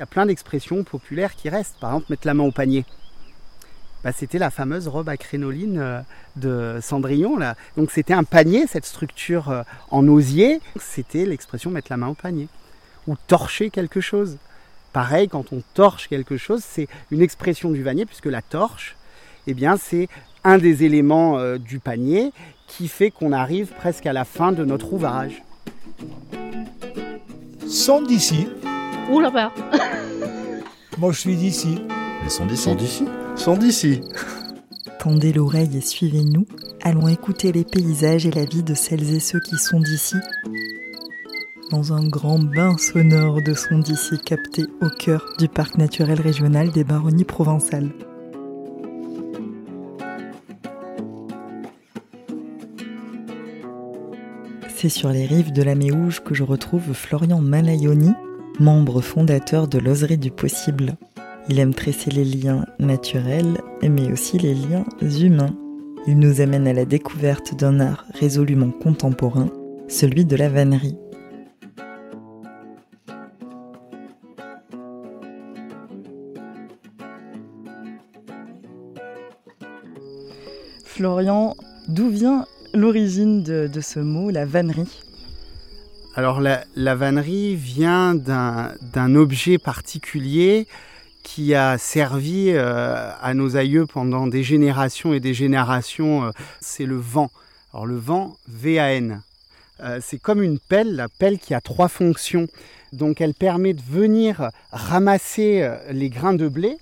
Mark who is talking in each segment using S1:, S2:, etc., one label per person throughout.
S1: Il y a plein d'expressions populaires qui restent. Par exemple, mettre la main au panier. Bah, c'était la fameuse robe à crénoline euh, de Cendrillon. Donc c'était un panier, cette structure euh, en osier. C'était l'expression mettre la main au panier. Ou torcher quelque chose. Pareil, quand on torche quelque chose, c'est une expression du vanier, puisque la torche, eh bien, c'est un des éléments euh, du panier qui fait qu'on arrive presque à la fin de notre ouvrage.
S2: Sont d'ici.
S3: Ouh là-bas
S2: Moi, je suis d'ici.
S4: Ils sont d'ici. Sont d'ici. Sont d'ici.
S5: Tendez l'oreille et suivez-nous. Allons écouter les paysages et la vie de celles et ceux qui sont d'ici. Dans un grand bain sonore de sons d'ici capté au cœur du parc naturel régional des Baronnies provençales. C'est sur les rives de la Méouge que je retrouve Florian Malayoni, membre fondateur de l'Oserie du Possible. Il aime tresser les liens naturels, mais aussi les liens humains. Il nous amène à la découverte d'un art résolument contemporain, celui de la vannerie. Florian, d'où vient l'origine de, ce mot, la vannerie?
S1: Alors la, vannerie vient d'un objet particulier qui a servi euh, à nos aïeux pendant des générations et des générations, euh, c'est le vent. Alors le vent, V-A-N. Euh, c'est comme une pelle, la pelle qui a trois fonctions. Donc elle permet de venir ramasser les grains de blé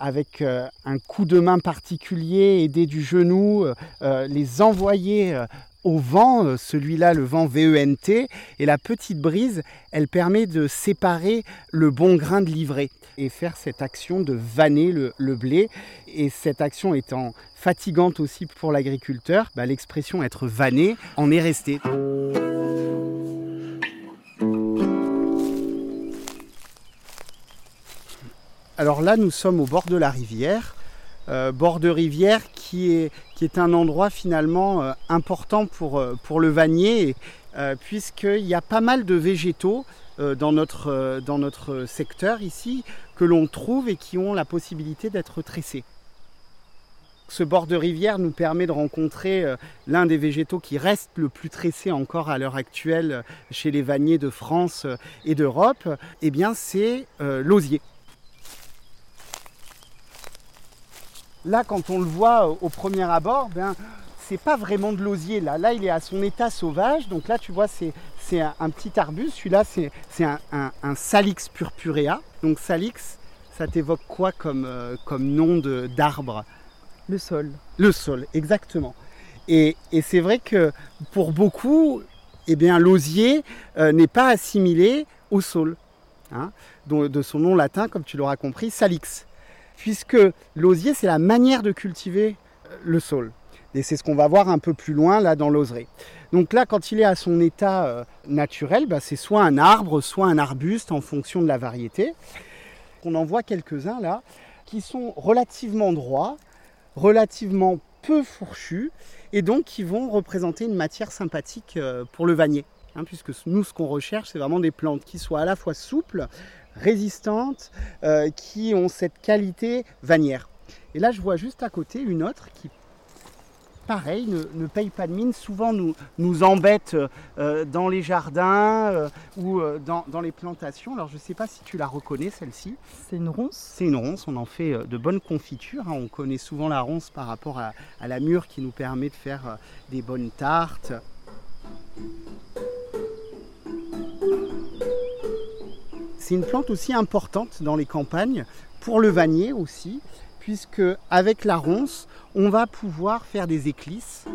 S1: avec un coup de main particulier, aidé du genou, les envoyer au vent, celui-là le vent VENT, et la petite brise, elle permet de séparer le bon grain de livret et faire cette action de vanner le, blé. Et cette action étant fatigante aussi pour l'agriculteur, bah, l'expression être vanné en est restée. Alors là, nous sommes au bord de la rivière, euh, bord de rivière qui est, qui un endroit finalement euh, important pour, euh, pour le vannier, puisqu'il y a pas mal de végétaux dans, notre, dans notre secteur ici que l'on trouve et qui ont la possibilité d'être tressés. Ce bord de rivière nous permet de rencontrer l'un des végétaux qui reste le plus tressé encore à l'heure actuelle chez les vanniers de France et d'Europe. Eh bien, c'est l'osier. Là, quand on le voit au premier abord, ben, c'est pas vraiment de l'osier. Là. là, il est à son état sauvage. Donc là, tu vois, c'est, un, petit arbuste. Celui-là, c'est, un, Salix purpurea. Donc Salix, ça t'évoque quoi comme, euh, comme nom d'arbre?
S5: Le sol.
S1: Le sol, exactement. Et, c'est vrai que pour beaucoup, eh bien, l'osier euh, n'est pas assimilé au sol. Hein, de son nom latin, comme tu l'auras compris, Salix puisque l'osier, c'est la manière de cultiver euh, le sol. Et c'est ce qu'on va voir un peu plus loin là dans l'oserie. Donc là, quand il est à son état euh, naturel, bah, c'est soit un arbre, soit un arbuste en fonction de la variété. On en voit quelques-uns là qui sont relativement droits, relativement peu fourchus et donc qui vont représenter une matière sympathique euh, pour le vannier. Hein, puisque nous, ce qu'on recherche, c'est vraiment des plantes qui soient à la fois souples, résistantes, euh, qui ont cette qualité vanière. Et là, je vois juste à côté une autre qui, pareil, ne, paye pas de mine, souvent nous, nous embête euh, dans les jardins euh, ou dans, les plantations. Alors, je ne sais pas si tu la reconnais, celle-ci.
S5: C'est une ronce
S1: C'est une ronce, on en fait de bonnes confitures. Hein. On connaît souvent la ronce par rapport à, à la mûre qui nous permet de faire des bonnes tartes. C'est une plante aussi importante dans les campagnes, pour le vannier aussi, puisque avec la ronce, on va pouvoir faire des éclisses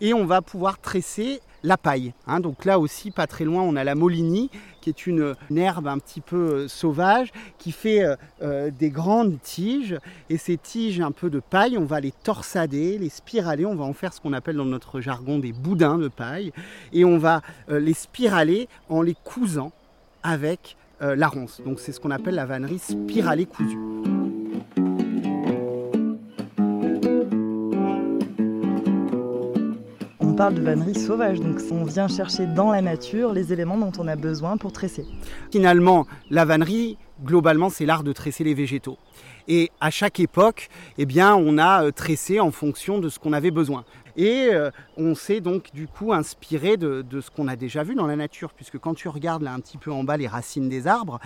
S1: et on va pouvoir tresser la paille. Hein. donc là aussi, pas très loin, on a la molinie, qui est une, herbe un petit peu euh, sauvage, qui fait euh, euh, des grandes tiges. Et ces tiges un peu de paille, on va les torsader, les spiraler, on va en faire ce qu'on appelle dans notre jargon des boudins de paille. Et on va les spiraler en les cousant avec euh, la ronce. Donc c'est ce qu'on appelle la vannerie spiralée cousue.
S5: On parle de vannerie sauvage, donc on vient chercher dans la nature les éléments dont on a besoin pour tresser.
S1: Finalement, la vannerie, globalement, c'est l'art de tresser les végétaux. Et à chaque époque, eh bien, on a euh, tressé en fonction de ce qu'on avait besoin. Et euh, on s'est donc du coup inspiré de, ce qu'on a déjà vu dans la nature, puisque quand tu regardes là un petit peu en bas les racines des arbres,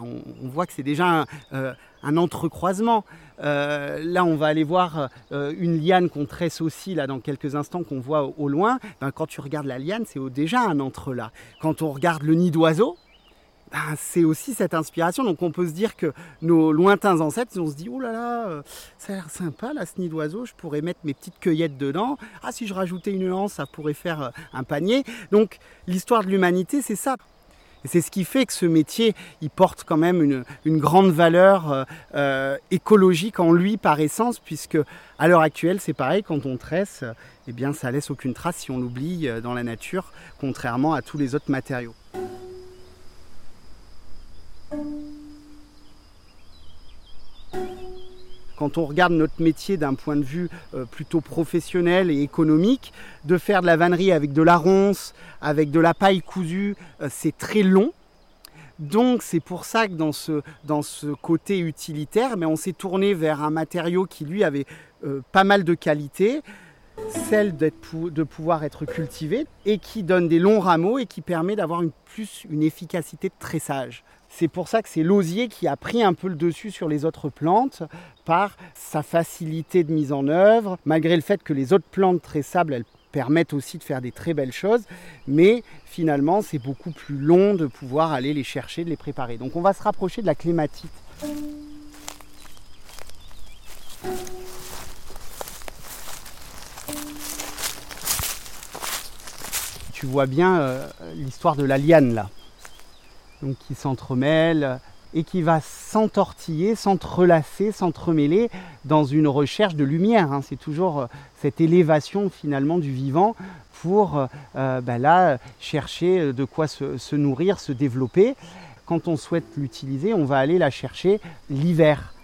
S1: on, voit que c'est déjà un, euh, entrecroisement. là, on va aller voir une liane qu'on tresse aussi là dans quelques instants, qu'on voit au, loin. Ben, quand tu regardes la liane, c'est déjà un entre-là. Quand on regarde le nid d'oiseau, ben, c'est aussi cette inspiration. Donc on peut se dire que nos lointains ancêtres, on se dit, oh là là, euh, ça a l'air sympa, là, ce nid d'oiseau, je pourrais mettre mes petites cueillettes dedans. Ah, si je rajoutais une hanse, ça pourrait faire euh, un panier. Donc l'histoire de l'humanité, c'est ça. Et c'est ce qui fait que ce métier, il porte quand même une, grande valeur euh, écologique en lui par essence, puisque à l'heure actuelle, c'est pareil, quand on tresse, eh bien, ça laisse aucune trace si on l'oublie dans la nature, contrairement à tous les autres matériaux. Quand on regarde notre métier d'un point de vue euh, plutôt professionnel et économique, de faire de la vannerie avec de la ronce, avec de la paille cousue, euh, c'est très long. Donc c'est pour ça que dans ce, côté utilitaire, mais on s'est tourné vers un matériau qui lui avait euh, pas mal de qualité, celle de pouvoir être cultivé et qui donne des longs rameaux et qui permet d'avoir une, plus une efficacité de tressage. C'est pour ça que c'est l'osier qui a pris un peu le dessus sur les autres plantes par sa facilité de mise en œuvre, malgré le fait que les autres plantes tressables, elles permettent aussi de faire des très belles choses, mais finalement c'est beaucoup plus long de pouvoir aller les chercher, de les préparer. Donc on va se rapprocher de la clématite. Tu vois bien euh, l'histoire de la liane là donc qui s'entremêle et qui va s'entortiller, s'entrelacer, s'entremêler dans une recherche de lumière. Hein. C'est toujours euh, cette élévation finalement du vivant pour euh, bah là chercher de quoi se, nourrir, se développer. Quand on souhaite l'utiliser, on va aller la chercher l'hiver.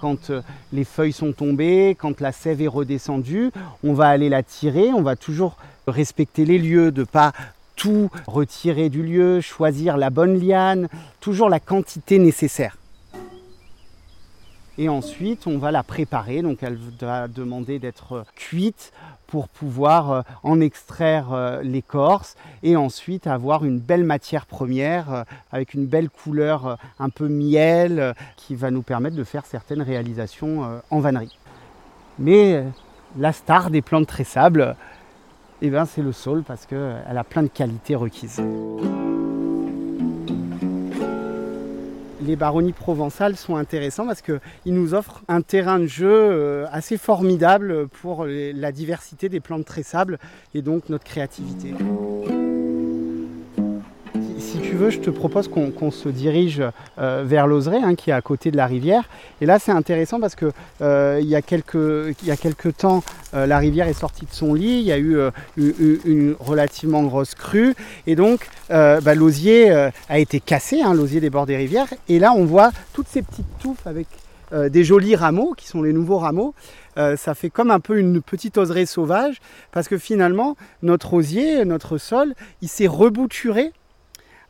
S1: Quand euh, les feuilles sont tombées, quand la sève est redescendue, on va aller la tirer, on va toujours respecter les lieux, de pas tout retirer du lieu, choisir la bonne liane, toujours la quantité nécessaire. Et ensuite, on va la préparer, donc elle va demander d'être cuite pour pouvoir euh, en extraire euh, l'écorce et ensuite avoir une belle matière première euh, avec une belle couleur un peu miel qui va nous permettre de faire certaines réalisations en vannerie. Mais la star des plantes tressables, eh ben, c'est le sol parce qu'elle a plein de qualités requises. Les baronnies provençales sont intéressants parce qu'ils nous offrent un terrain de jeu euh, assez formidable pour la diversité des plantes tressables et donc notre créativité je te propose qu'on se dirige euh, vers l'Oseraie, hein, qui est à côté de la rivière. Et là, c'est intéressant parce que euh, il, y a quelques, temps, euh, la rivière est sortie de son lit. Il y a eu une, relativement grosse crue. Et donc, bah, l'osier a été cassé, hein, l'osier des bords des rivières. Et là, on voit toutes ces petites touffes avec des jolis rameaux, qui sont les nouveaux rameaux. ça fait comme un peu une petite oseraie sauvage, parce que finalement, notre osier, notre sol, il s'est rebouturé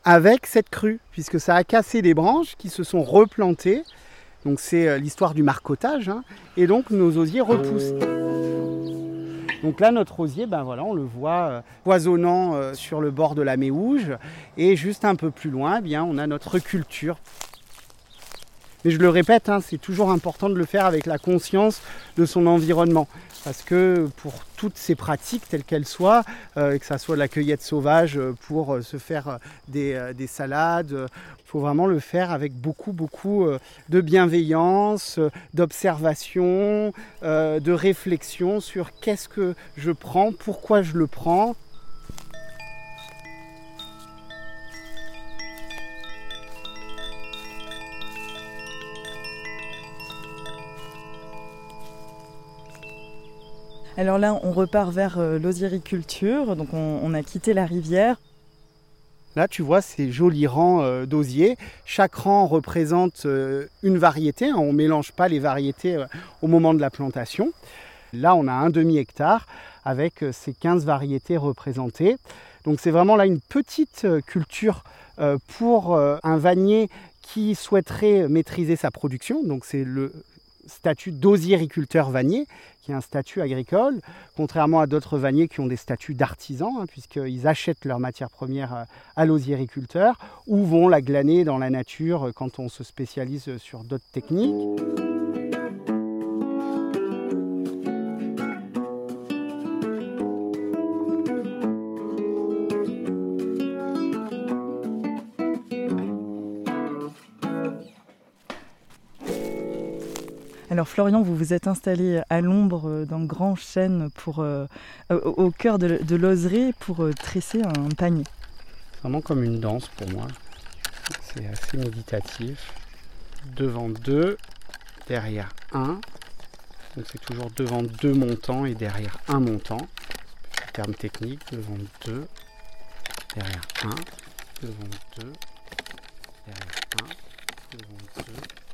S1: avec cette crue, puisque ça a cassé des branches qui se sont replantées. Donc c'est euh, l'histoire du marcotage, hein. et donc nos osiers repoussent. Donc là, notre osier, ben voilà, on le voit euh, poisonnant euh, sur le bord de la Méouge, et juste un peu plus loin, eh bien, on a notre culture. Mais je le répète, hein, c'est toujours important de le faire avec la conscience de son environnement. Parce que pour toutes ces pratiques, telles qu'elles soient, euh, que ce soit la cueillette sauvage euh, pour euh, se faire des, salades, il faut vraiment le faire avec beaucoup, beaucoup de bienveillance, d'observation, de réflexion sur qu'est-ce que je prends, pourquoi je le prends,
S5: Alors là, on repart vers euh, l'osiericulture, donc on, a quitté la rivière.
S1: Là, tu vois ces jolis rangs euh, d'osiers. Chaque rang représente euh, une variété. Hein. On ne mélange pas les variétés au moment de la plantation. Là, on a un demi-hectare avec ces 15 variétés représentées. Donc c'est vraiment là une petite culture pour un vannier qui souhaiterait maîtriser sa production. Donc c'est le statut d'osiericulteur vannier, qui est un statut agricole, contrairement à d'autres vanniers qui ont des statuts d'artisans, hein, puisqu'ils achètent leur matière première à l'osiericulteur, ou vont la glaner dans la nature quand on se spécialise sur d'autres techniques.
S5: Alors Florian, vous vous êtes installé à l'ombre euh, d'un grand chêne pour, euh, au cœur de, de pour euh, tresser un panier.
S1: Vraiment comme une danse pour moi. C'est assez méditatif. Devant deux, derrière un. Donc c'est toujours devant deux montants et derrière un montant. Terme technique, devant deux, derrière un, devant deux, derrière un, devant deux.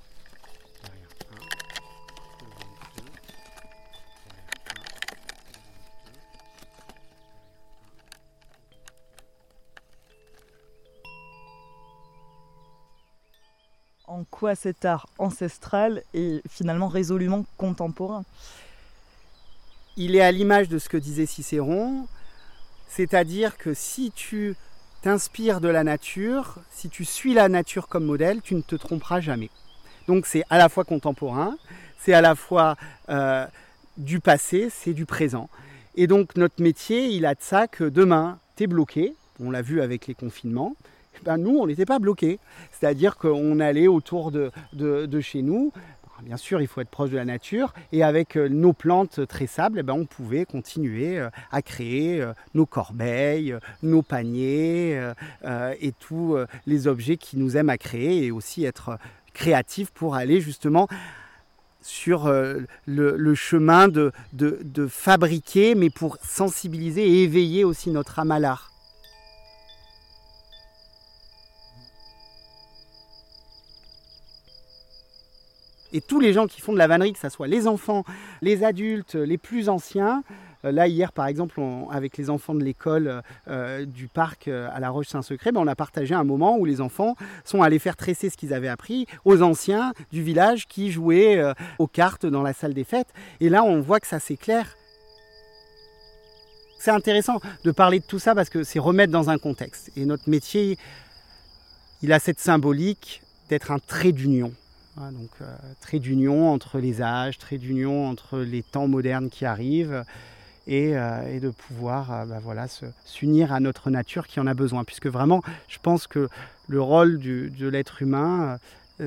S5: Quoi cet art ancestral est finalement résolument contemporain.
S1: Il est à l'image de ce que disait Cicéron, c'est-à-dire que si tu t'inspires de la nature, si tu suis la nature comme modèle, tu ne te tromperas jamais. Donc c'est à la fois contemporain, c'est à la fois euh, du passé, c'est du présent. Et donc notre métier, il a de ça que demain, tu es bloqué, on l'a vu avec les confinements, ben, nous, on n'était pas bloqués. C'est-à-dire qu'on allait autour de, chez nous. Bien sûr, il faut être proche de la nature. Et avec euh, nos plantes tressables, eh ben, on pouvait continuer euh, à créer euh, nos corbeilles, nos paniers et tous les objets qui nous aiment à créer et aussi être créatifs pour aller justement sur le, chemin de, de, fabriquer, mais pour sensibiliser et éveiller aussi notre âme à l'art. Et tous les gens qui font de la vannerie, que ce soit les enfants, les adultes, les plus anciens, euh, Là, hier, par exemple, avec les enfants de l'école euh, du parc euh, à la Roche-Saint-Secret, ben, on a partagé un moment où les enfants sont allés faire tresser ce qu'ils avaient appris aux anciens du village qui jouaient aux cartes dans la salle des fêtes. Et là, on voit que ça s'éclaire. C'est intéressant de parler de tout ça parce que c'est remettre dans un contexte. Et notre métier, il a cette symbolique d'être un trait d'union donc euh, trait d'union entre les âges, trait d'union entre les temps modernes qui arrivent et, euh, de pouvoir euh, bah, voilà, s'unir à notre nature qui en a besoin. Puisque vraiment, je pense que le rôle de l'être humain,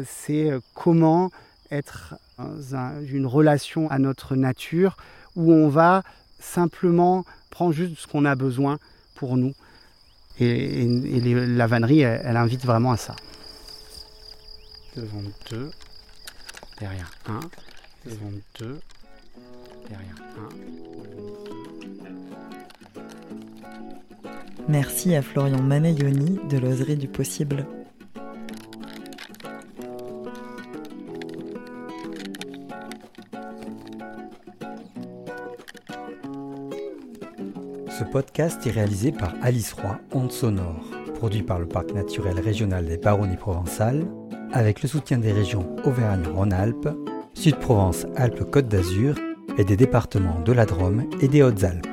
S1: c'est comment être dans une relation à notre nature où on va simplement prendre juste ce qu'on a besoin pour nous. Et, la vannerie, elle invite vraiment à ça devant 2, derrière 1, devant 2, derrière
S5: 1. Merci à Florian Manayoni de l'Oserie du Possible.
S3: Ce podcast est réalisé par Alice Roy, Onde Sonore, produit par le Parc naturel régional des Baronnies provençales avec le soutien des régions Auvergne-Rhône-Alpes, Sud-Provence-Alpes-Côte d'Azur et des départements de la Drôme et des Hautes-Alpes.